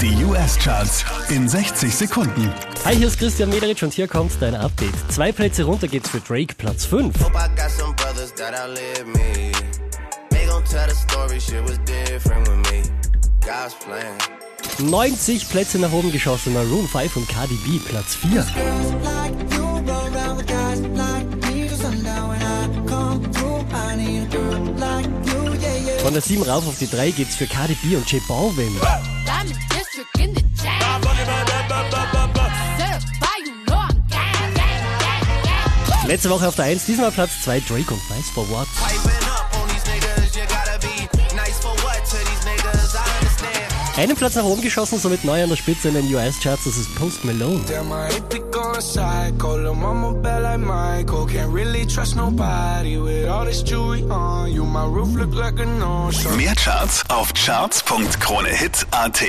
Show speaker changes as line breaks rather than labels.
Die US-Charts in 60 Sekunden.
Hi, hier ist Christian Mederich und hier kommt dein Update. Zwei Plätze runter geht's für Drake, Platz 5.
Hope I got some brothers that outlive me. They gon' tell the story, shit was different with me. God's plan.
90 Plätze nach oben geschossen, Maroon 5 und Cardi B, Platz 4.
like you roll around with guys like me till sundown when I come through. I need a girl like you, yeah, yeah.
Von der 7 rauf auf die 3 geht's für Cardi B und J Balvin. Letzte Woche auf der 1, diesmal Platz 2, Drake und Nice for What. Einen Platz nach oben geschossen, somit neu an der Spitze in den US-Charts, das ist Post Malone.
Mehr Charts auf charts.kronehit.at.